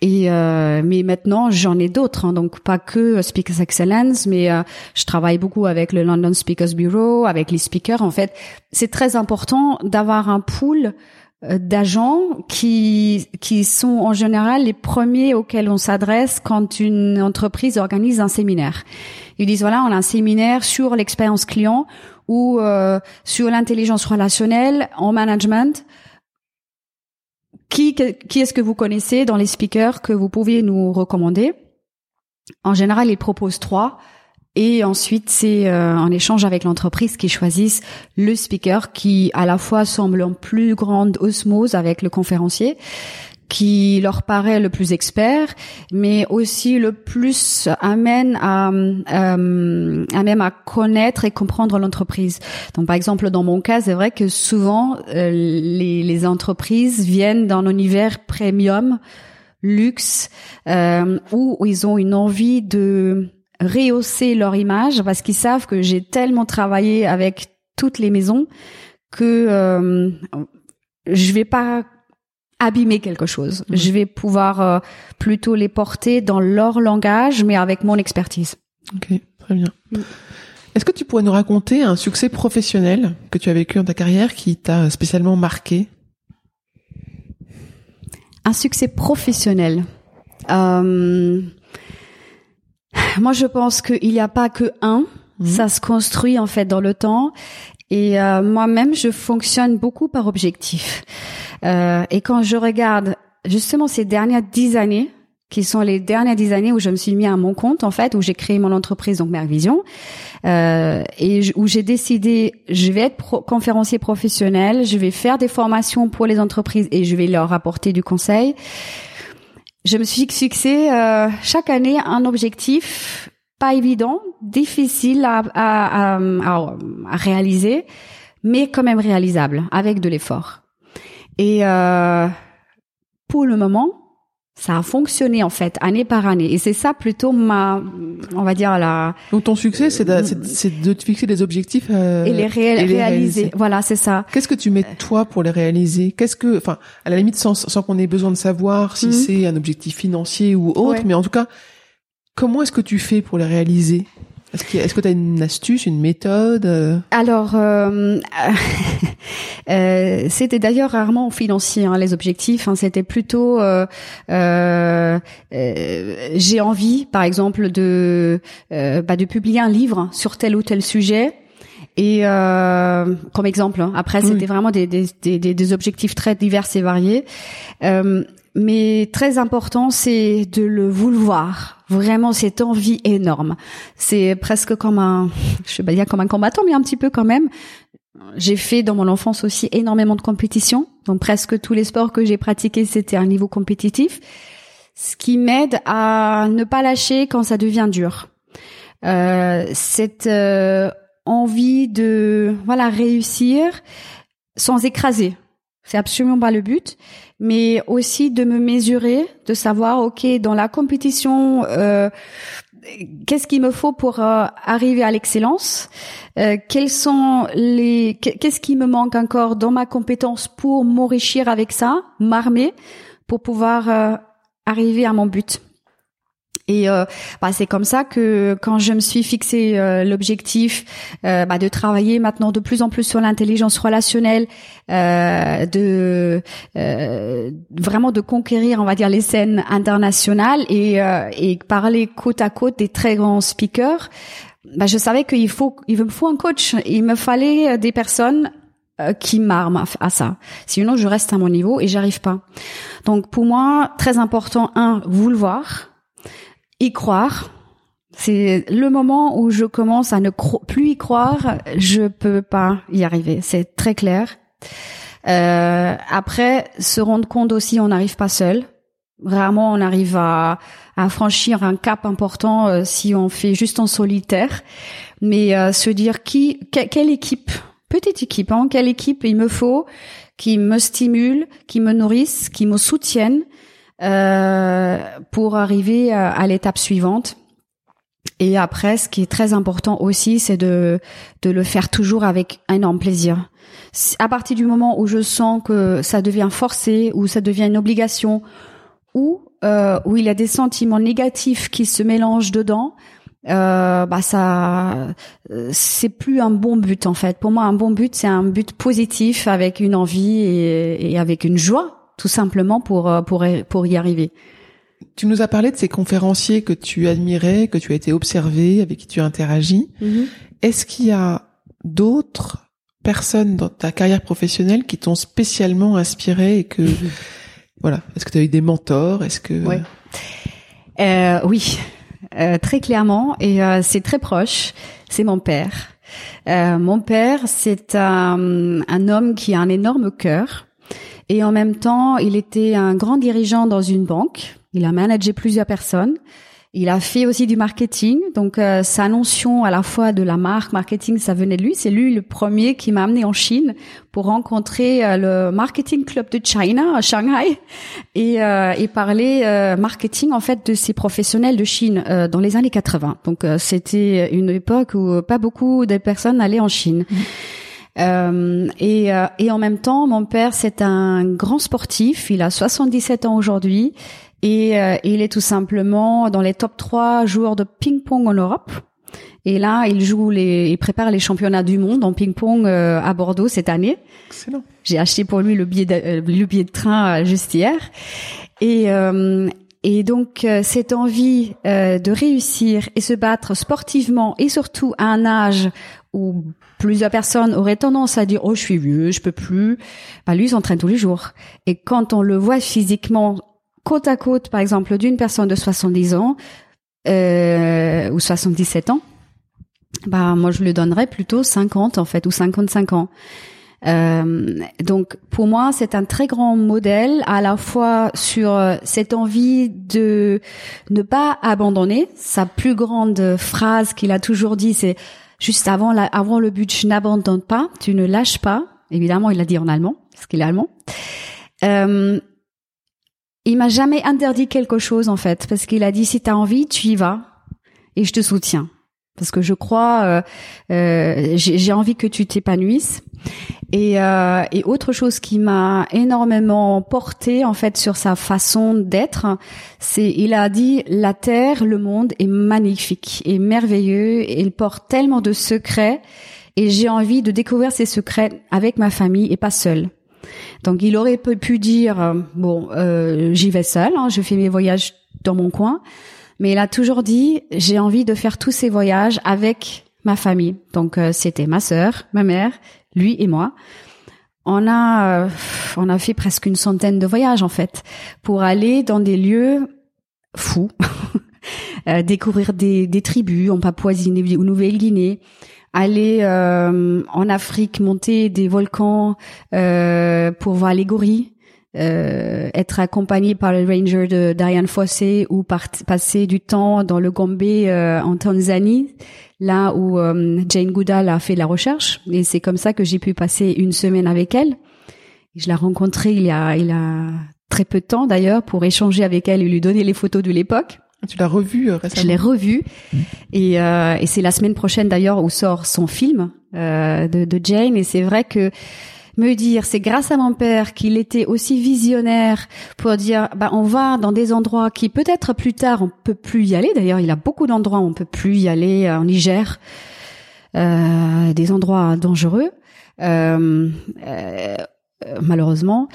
Et euh, mais maintenant j'en ai d'autres, hein, donc pas que Speakers Excellence, mais euh, je travaille beaucoup avec le London Speakers Bureau, avec les speakers. En fait, c'est très important d'avoir un pool d'agents qui qui sont en général les premiers auxquels on s'adresse quand une entreprise organise un séminaire. Ils disent voilà, on a un séminaire sur l'expérience client ou euh, sur l'intelligence relationnelle en management. Qui qui est-ce que vous connaissez dans les speakers que vous pouviez nous recommander? En général, ils proposent trois. Et ensuite, c'est euh, en échange avec l'entreprise qui choisissent le speaker qui, à la fois, semble en plus grande osmose avec le conférencier, qui leur paraît le plus expert, mais aussi le plus amène à, euh, à même à connaître et comprendre l'entreprise. Donc, par exemple, dans mon cas, c'est vrai que souvent euh, les, les entreprises viennent d'un univers premium, luxe, euh, où ils ont une envie de rehausser leur image parce qu'ils savent que j'ai tellement travaillé avec toutes les maisons que euh, je vais pas abîmer quelque chose. Mhm. Je vais pouvoir euh, plutôt les porter dans leur langage, mais avec mon expertise. Ok, très bien. Est-ce que tu pourrais nous raconter un succès professionnel que tu as vécu dans ta carrière qui t'a spécialement marqué? Un succès professionnel. Euh, moi, je pense qu'il n'y a pas que un. Mhm. Ça se construit en fait dans le temps. Et euh, moi-même, je fonctionne beaucoup par objectif. Euh, et quand je regarde justement ces dernières dix années, qui sont les dernières dix années où je me suis mis à mon compte en fait, où j'ai créé mon entreprise donc Mervision, euh, et où j'ai décidé je vais être conférencier professionnel, je vais faire des formations pour les entreprises et je vais leur apporter du conseil je me suis fixé euh, chaque année un objectif pas évident, difficile à, à, à, à, réaliser, mais quand même réalisable avec de l'effort. Et euh, pour le moment, Ça a fonctionné en fait année par année et c'est ça plutôt ma, on va dire la. Donc ton succès c'est de, de te fixer des objectifs euh, et les, réaliser. Voilà, c'est ça. Qu'est-ce que tu mets toi pour les réaliser? Qu'est-ce que, enfin, à la limite sans, sans qu'on ait besoin de savoir si mhm. c'est un objectif financier ou autre, mais en tout cas, comment est-ce que tu fais pour les réaliser? Est-ce que tu as une astuce, une méthode euh? Alors, euh, euh, c'était d'ailleurs rarement financier hein, les objectifs. Hein, c'était plutôt euh, euh, j'ai envie, par exemple, de bah, de publier un livre sur tel ou tel sujet. Et comme exemple, hein. après c'était vraiment des, des, des, des, objectifs très divers et variés. mais très important, c'est de le vouloir vraiment cette envie énorme. C'est presque comme un, je sais pas dire comme un combattant, mais un petit peu quand même. J'ai fait dans mon enfance aussi énormément de compétition. Donc presque tous les sports que j'ai pratiqués, c'était un niveau compétitif. Ce qui m'aide à ne pas lâcher quand ça devient dur. Euh, cette euh, envie de voilà réussir sans écraser. C'est absolument pas le but mais aussi de me mesurer, de savoir, ok, dans la compétition, euh, qu'est-ce qu'il me faut pour euh, arriver à l'excellence euh, Quels sont les, qu'est-ce qui me manque encore dans ma compétence pour m'enrichir avec ça, m'armer pour pouvoir arriver à mon but et euh, bah, c'est comme ça que quand je me suis fixé euh, l'objectif euh, bah, de travailler maintenant de plus en plus sur l'intelligence relationnelle, de vraiment de conquérir, on va dire, les scènes internationales et, et parler côte à côte des très grands speakers, bah, je savais qu'il faut, il me faut un coach. Il me fallait des personnes qui m'arment à ça. Sinon, je reste à mon niveau et j'arrive pas. Donc, pour moi, très important, un, voir y croire. C'est le moment où je commence à ne plus y croire, je peux pas y arriver. C'est très clair. Euh, après, se rendre compte aussi, on n'arrive pas seul. Rarement, on arrive à, franchir un cap important euh, si on fait juste en solitaire. Mais euh, se dire qui, quelle équipe, petite équipe, hein, quelle équipe il me faut, qui me stimule, qui me nourrisse, qui me soutienne, euh, pour arriver à, l'étape suivante. Et après, ce qui est très important aussi, c'est de, de le faire toujours avec énorme plaisir. À partir du moment où je sens que ça devient forcé, ou ça devient une obligation, ou euh, où il y a des sentiments négatifs qui se mélangent dedans, euh, bah ça, c'est plus un bon but en fait. Pour moi, un bon but, c'est un but positif avec une envie et avec une joie tout simplement pour euh, pour pour y arriver. Tu nous as parlé de ces conférenciers que tu admirais, que tu as été observé, avec qui tu as interagi. Mm-hmm. Est-ce qu'il y a d'autres personnes dans ta carrière professionnelle qui t'ont spécialement inspiré et que voilà, est-ce que tu as eu des mentors Est-ce que ouais. euh, oui, euh, très clairement et euh, c'est très proche. C'est mon père. Euh, mon père, c'est un, un homme qui a un énorme cœur et en même temps, il était un grand dirigeant dans une banque. Il a managé plusieurs personnes. Il a fait aussi du marketing, donc euh, sa notion à la fois de la marque marketing, ça venait de lui. C'est lui le premier qui m'a amené en Chine pour rencontrer euh, le marketing club de China à Shanghai et, euh, et parler marketing en fait de ces professionnels de Chine dans les années 80. Donc c'était une époque où pas beaucoup de personnes allaient en Chine. Mmh. Euh, et, euh, et en même temps, mon père, c'est un grand sportif. Il a 77 ans aujourd'hui. Et euh, il est tout simplement dans les top 3 joueurs de ping-pong en Europe. Et là, il joue les, il prépare les championnats du monde en ping-pong à Bordeaux cette année. Excellent. J'ai acheté pour lui le billet de, le billet de train juste hier. Et et donc cette envie de réussir et se battre sportivement et surtout à un âge où plusieurs personnes auraient tendance à dire oh je suis vieux, je peux plus. Bah lui il s'entraîne tous les jours. Et quand on le voit physiquement côte à côte, par exemple, d'une personne de 70 ans euh, ou 77 ans, bah moi je lui donnerais plutôt 50 en fait ou 55 ans. Euh, donc pour moi c'est un très grand modèle à la fois sur euh, cette envie de ne pas abandonner. Sa plus grande phrase qu'il a toujours dit c'est juste avant, la, avant le but, je n'abandonne pas, tu ne lâches pas. Évidemment, il l'a dit en allemand, parce qu'il est allemand. Euh, il m'a jamais interdit quelque chose en fait, parce qu'il a dit si tu as envie, tu y vas et je te soutiens parce que je crois, euh, euh, j'ai envie que tu t'épanouisses. Et, euh, et autre chose qui m'a énormément porté en fait sur sa façon d'être, c'est il a dit la terre, le monde est magnifique et merveilleux il porte tellement de secrets et j'ai envie de découvrir ces secrets avec ma famille et pas seul. Donc il aurait pu dire bon euh, j'y vais seul, hein, je fais mes voyages dans mon coin mais il a toujours dit j'ai envie de faire tous ces voyages avec ma famille. Donc euh, c'était ma sœur, ma mère, lui et moi. On a euh, on a fait presque une centaine de voyages en fait pour aller dans des lieux fous, euh, découvrir des, des tribus en Papouasie ou Nouvelle-Guinée, aller en Afrique monter des volcans pour voir les gorilles euh, être accompagné par le ranger de Diane Fossé ou passer du temps dans le Gombe euh, en Tanzanie, là où euh, Jane Goodall a fait la recherche. Et c'est comme ça que j'ai pu passer une semaine avec elle. Je l'ai rencontrée il y a, il a très peu de temps d'ailleurs pour échanger avec elle et lui donner les photos de l'époque. Tu l'as revue récemment? Je l'ai revue et, et c'est la semaine prochaine d'ailleurs où sort son film de, de Jane et c'est vrai que me dire c'est grâce à mon père qu'il était aussi visionnaire pour dire bah on va dans des endroits qui peut-être plus tard on peut plus y aller. D'ailleurs il a beaucoup d'endroits où on peut plus y aller euh, en Niger euh, des endroits dangereux. Euh, euh, malheureusement.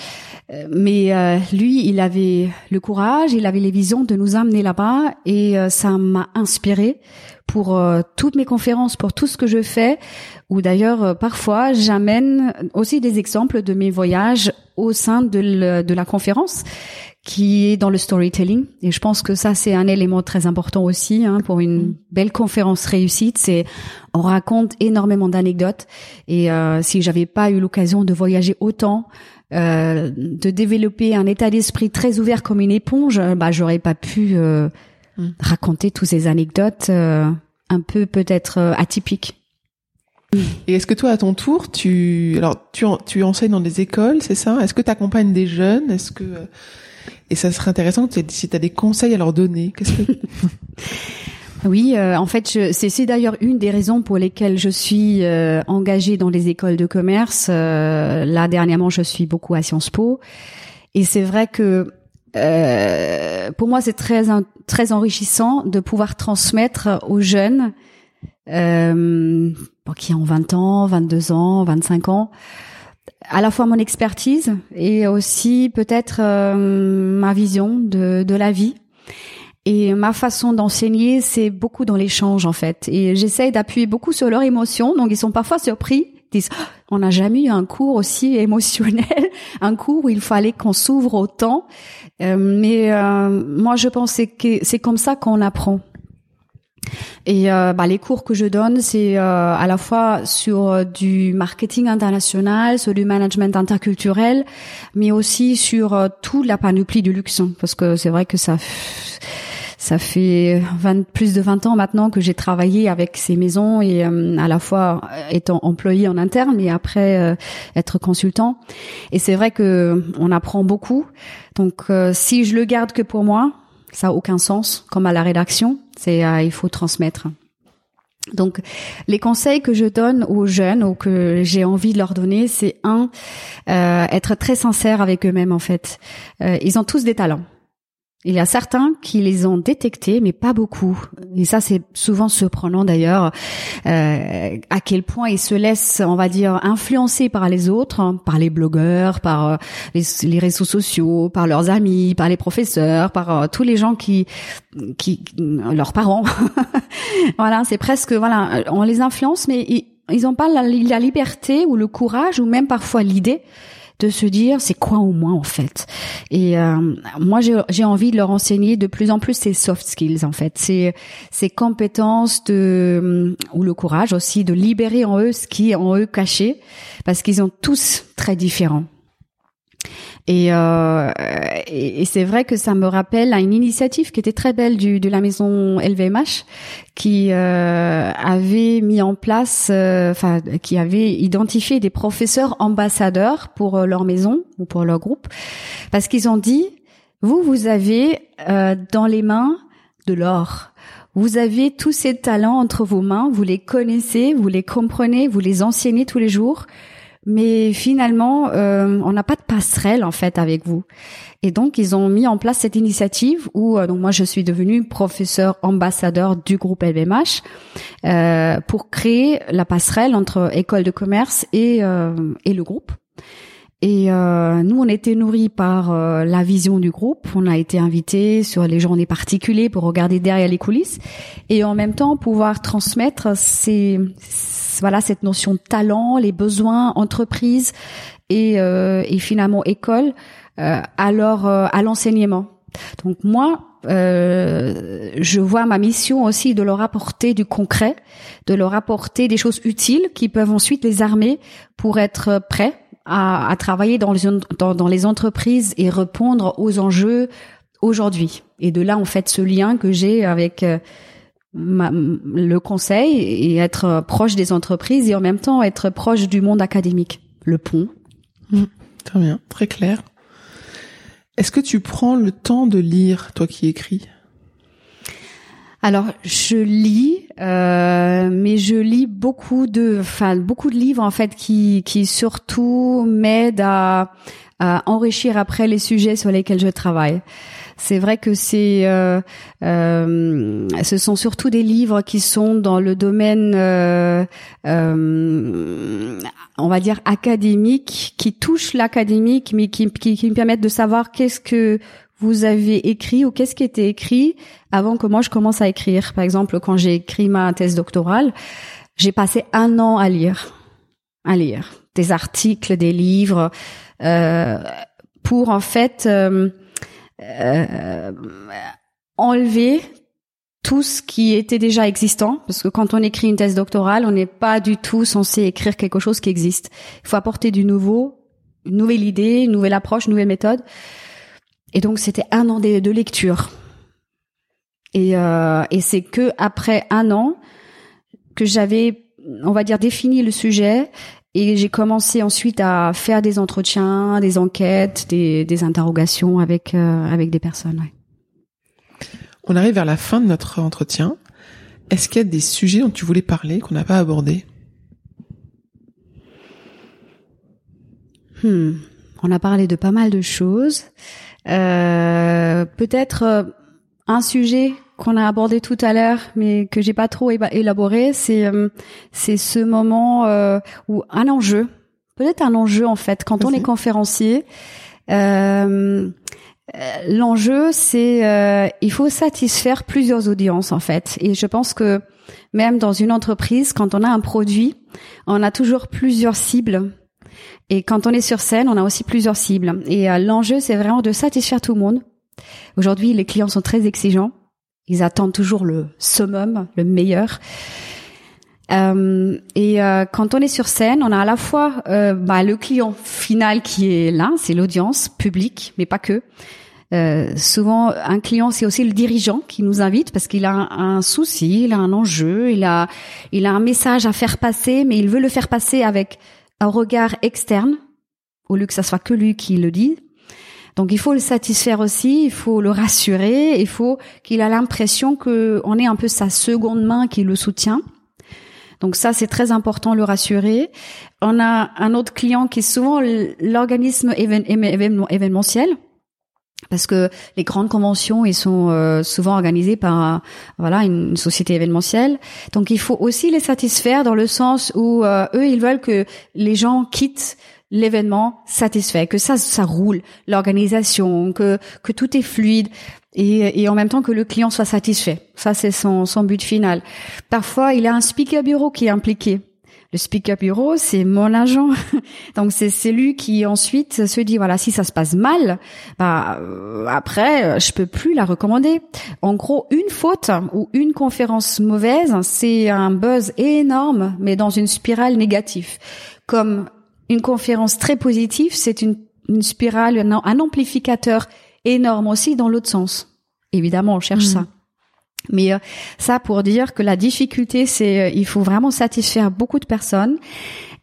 Mais lui il avait le courage il avait les visions de nous amener là-bas et ça m'a inspiré pour toutes mes conférences pour tout ce que je fais. Ou d'ailleurs euh, parfois j'amène aussi des exemples de mes voyages au sein de, de, la conférence qui est dans le storytelling. Et je pense que ça c'est un élément très important aussi hein, pour une mm. belle conférence réussite. C'est on raconte énormément d'anecdotes. Et euh, si j'avais pas eu l'occasion de voyager autant euh, de développer un état d'esprit très ouvert comme une éponge bah j'aurais pas pu euh, mm. raconter toutes ces anecdotes euh, un peu peut-être atypiques. Et est-ce que toi, à ton tour, tu alors tu tu enseignes dans des écoles, c'est ça? Est-ce que tu accompagnes des jeunes? Est-ce que et ça serait intéressant si tu as des conseils à leur donner Qu'est-ce que Oui, euh, en fait, c'est d'ailleurs une des raisons pour lesquelles je suis euh, engagée dans les écoles de commerce. Euh, là, dernièrement, je suis beaucoup à Sciences Po, et c'est vrai que pour moi, c'est très très enrichissant de pouvoir transmettre aux jeunes euh, qui ont 20 ans, 22 ans, 25 ans, à la fois mon expertise et aussi peut-être euh, ma vision de, de la vie. Et ma façon d'enseigner, c'est beaucoup dans l'échange en fait. Et j'essaie d'appuyer beaucoup sur leurs émotions, donc ils sont parfois surpris. Disent on n'a jamais eu un cours aussi émotionnel, un cours où il fallait qu'on s'ouvre autant. Euh, mais euh, moi, je pense que c'est comme ça qu'on apprend. Et euh, bah, les cours que je donne, c'est euh, à la fois sur euh, du marketing international, sur du management interculturel, mais aussi sur euh, toute la panoplie du luxe, hein, parce que c'est vrai que ça ça fait 20, plus de 20 ans maintenant que j'ai travaillé avec ces maisons et à la fois étant employé en interne, mais après être consultant. Et c'est vrai que on apprend beaucoup. Donc si je le garde que pour moi, ça a aucun sens, comme à la rédaction. C'est euh, il faut transmettre. Donc, les conseils que je donne aux jeunes ou que j'ai envie de leur donner, c'est un, euh, être très sincère avec eux-mêmes en fait. Euh, ils ont tous des talents. Il y a certains qui les ont détectés, mais pas beaucoup. Et ça, c'est souvent surprenant d'ailleurs, euh, à quel point ils se laissent, on va dire, influencer par les autres, hein, par les blogueurs, par euh, les, réseaux sociaux, par leurs amis, par les professeurs, par euh, tous les gens qui, qui, leurs parents. voilà, c'est presque, voilà, on les influence, mais ils n'ont pas la liberté ou le courage ou même parfois l'idée de se dire c'est quoi au moins en fait? Et euh, moi j'ai envie de leur enseigner de plus en plus ces soft skills en fait, ces ces compétences de ou le courage aussi de libérer en eux ce qui est en eux caché parce qu'ils sont tous très différents. Et, euh, et, c'est vrai que ça me rappelle à une initiative qui était très belle du, de la maison LVMH, qui euh, avait mis en place, euh, enfin, qui avait identifié des professeurs ambassadeurs pour euh, leur maison ou pour leur groupe, parce qu'ils ont dit Vous, vous avez euh, dans les mains de l'or. Vous avez tous ces talents entre vos mains, vous les connaissez, vous les comprenez, vous les enseignez tous les jours, mais finalement, euh, on n'a pas de passerelle en fait avec vous. Et donc, ils ont mis en place cette initiative où euh, donc moi je suis devenue professeur ambassadeur du groupe LVMH euh, pour créer la passerelle entre école de commerce et euh, et le groupe. Et euh, nous, on était nourris par euh, la vision du groupe. On a été invités sur les journées particuliers pour regarder derrière les coulisses et en même temps pouvoir transmettre ces, voilà cette notion de talent, les besoins, entreprise et, euh, et finalement école euh, à leur à l'enseignement. Donc moi, euh, je vois ma mission aussi de leur apporter du concret, de leur apporter des choses utiles qui peuvent ensuite les armer pour être prêts à, à travailler dans les, entreprises et répondre aux enjeux aujourd'hui. Et de là, en fait, ce lien que j'ai avec euh, le conseil et être proche des entreprises et en même temps être proche du monde académique. Le pont. Mmh, très bien, très clair. Est-ce que tu prends le temps de lire, toi qui écris? Alors, je lis, euh, mais je lis beaucoup de, enfin, beaucoup de livres en fait qui, qui surtout m'aident à, à enrichir après les sujets sur lesquels je travaille. C'est vrai que c'est, euh, euh, ce sont surtout des livres qui sont dans le domaine, euh, euh on va dire académique, qui touchent l'académique, mais qui, qui, qui me permettent de savoir qu'est-ce que vous avez écrit ou qu'est-ce qui était écrit avant que moi je commence à écrire? Par exemple, quand j'ai écrit ma thèse doctorale, j'ai passé un an à lire, à lire des articles, des livres, euh, pour en fait euh, euh, enlever tout ce qui était déjà existant, parce que quand on écrit une thèse doctorale, on n'est pas du tout censé écrire quelque chose qui existe. Il faut apporter du nouveau, une nouvelle idée, une nouvelle approche, une nouvelle méthode. Et donc c'était un an de, lecture. Et, euh, et c'est que après un an que j'avais, on va dire, défini le sujet et j'ai commencé ensuite à faire des entretiens, des enquêtes, des, des interrogations avec euh, avec des personnes. Ouais. On arrive vers la fin de notre entretien. Est-ce qu'il y a des sujets dont tu voulais parler qu'on n'a pas abordés? Hmm. On a parlé de pas mal de choses. Euh, peut-être euh, un sujet qu'on a abordé tout à l'heure, mais que j'ai pas trop élaboré, c'est euh, c'est ce moment euh, où un enjeu, peut-être un enjeu en fait, quand on est conférencier. Euh, L'enjeu, c'est il faut satisfaire plusieurs audiences en fait, et je pense que même dans une entreprise, quand on a un produit, on a toujours plusieurs cibles et quand on est sur scène, on a aussi plusieurs cibles. Et euh, l'enjeu, c'est vraiment de satisfaire tout le monde. Aujourd'hui, les clients sont très exigeants. Ils attendent toujours le summum, le meilleur. Euh, et euh, quand on est sur scène, on a à la fois euh, bah, le client final qui est là, c'est l'audience publique, mais pas que. Euh, souvent, un client, c'est aussi le dirigeant qui nous invite parce qu'il a un, un, souci, il a un enjeu, il a, il a un message à faire passer, mais il veut le faire passer avec un regard externe, au lieu que ça soit que lui qui le dit. Donc il faut le satisfaire aussi, il faut le rassurer, il faut qu'il a l'impression que on est un peu sa seconde main qui le soutient. Donc ça c'est très important le rassurer. On a un autre client qui est souvent l'organisme événementiel parce que les grandes conventions ils sont euh, souvent organisées par voilà une société événementielle. Donc il faut aussi les satisfaire dans le sens où euh, eux ils veulent que les gens quittent l'événement satisfait que ça ça roule l'organisation que que tout est fluide et, et en même temps que le client soit satisfait. Ça c'est son son but final. Parfois il y a un speaker bureau qui est impliqué le speaker bureau, c'est mon agent. Donc c'est lui qui ensuite se dit voilà si ça se passe mal, bah euh, après je peux plus la recommander. En gros, une faute ou une conférence mauvaise, c'est un buzz énorme, mais dans une spirale négative. Comme une conférence très positive, c'est une, une spirale, un, amplificateur énorme aussi dans l'autre sens. Évidemment, on cherche mmh. ça. Mais euh, ça pour dire que la difficulté, c'est euh, il faut vraiment satisfaire beaucoup de personnes.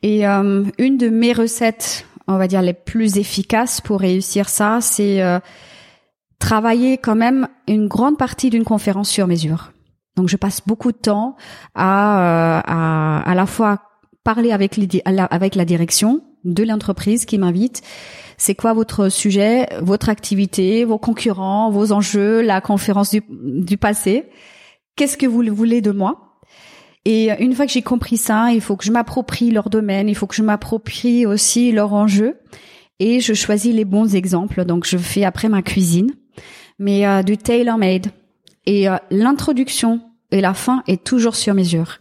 Et euh, une de mes recettes, on va dire les plus efficaces pour réussir ça, c'est travailler quand même une grande partie d'une conférence sur mesure. Donc je passe beaucoup de temps à euh, à, à la fois parler avec, avec la direction de l'entreprise qui m'invite. C'est quoi votre sujet, votre activité, vos concurrents, vos enjeux, la conférence du, du passé? Qu'est-ce que vous voulez de moi? Et une fois que j'ai compris ça, il faut que je m'approprie leur domaine, il faut que je m'approprie aussi leur enjeu et je choisis les bons exemples. Donc je fais après ma cuisine, mais euh, du tailor-made. Et euh, l'introduction et la fin est toujours sur mesure.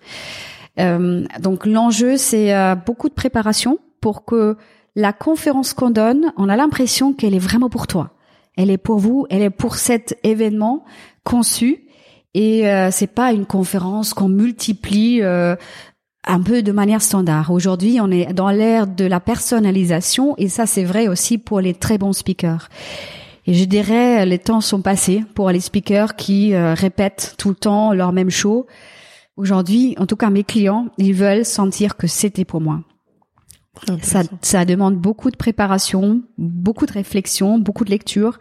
Euh, donc l'enjeu, c'est euh, beaucoup de préparation pour que la conférence qu'on donne, on a l'impression qu'elle est vraiment pour toi. Elle est pour vous, elle est pour cet événement conçu. Et euh, c'est pas une conférence qu'on multiplie euh, un peu de manière standard. Aujourd'hui, on est dans l'ère de la personnalisation et ça, c'est vrai aussi pour les très bons speakers. Et je dirais, les temps sont passés pour les speakers qui répètent tout le temps leur même show. Aujourd'hui, en tout cas, mes clients, ils veulent sentir que c'était pour moi. Ça, ça demande beaucoup de préparation, beaucoup de réflexion, beaucoup de lecture,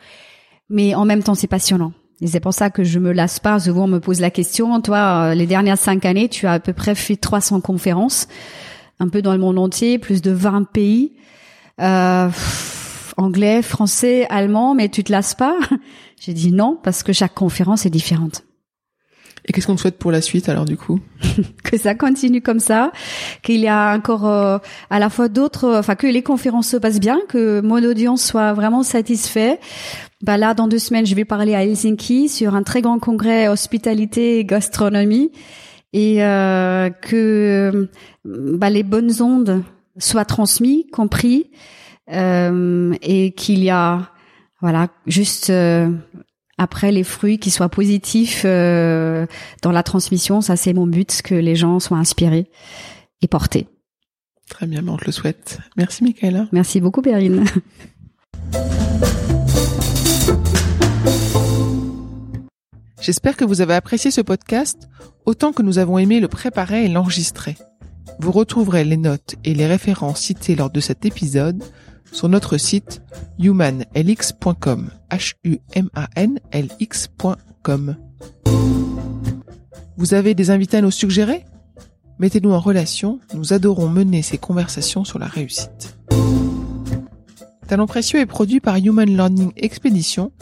mais en même temps, c'est passionnant. Et c'est pour ça que je me lasse pas. Souvent, on me pose la question. Toi, euh, les dernières cinq années, tu as à peu près fait 300 conférences, un peu dans le monde entier, plus de 20 pays, euh, anglais, français, allemand, mais tu te lasses pas? J'ai dit non parce que chaque conférence est différente. Et qu'est-ce qu'on souhaite pour la suite alors du coup? Que ça continue comme ça, qu'il y a encore euh, à la fois d'autres, enfin que les conférences se passent bien, que mon audience soit vraiment satisfait. Bah là, dans deux semaines, je vais parler à Helsinki sur un très grand congrès hospitalité et gastronomie, et euh, que bah, les bonnes ondes soient transmises, compris, euh, et qu'il y a voilà juste euh, après, les fruits qui soient positifs euh, dans la transmission, ça c'est mon but, que les gens soient inspirés et portés. Très bien, on te le souhaite. Merci Michaela. Merci beaucoup Perrine. J'espère que vous avez apprécié ce podcast autant que nous avons aimé le préparer et l'enregistrer. Vous retrouverez les notes et les références citées lors de cet épisode sur notre site humanlx.com. H-U-M-A-N-L-X.com. Vous avez des invités à nous suggérer? Mettez-nous en relation, nous adorons mener ces conversations sur la réussite. Talent précieux est produit par Human Learning Expedition,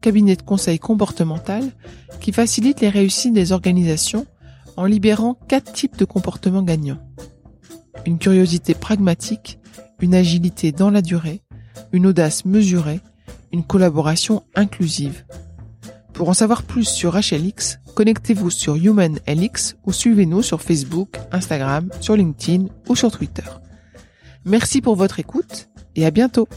cabinet de conseil comportemental qui facilite les réussites des organisations en libérant quatre types de comportements gagnants. Une curiosité pragmatique, une agilité dans la durée, une audace mesurée, une collaboration inclusive. Pour en savoir plus sur HLX, connectez-vous sur HumanLX ou suivez-nous sur Facebook, Instagram, sur LinkedIn ou sur Twitter. Merci pour votre écoute et à bientôt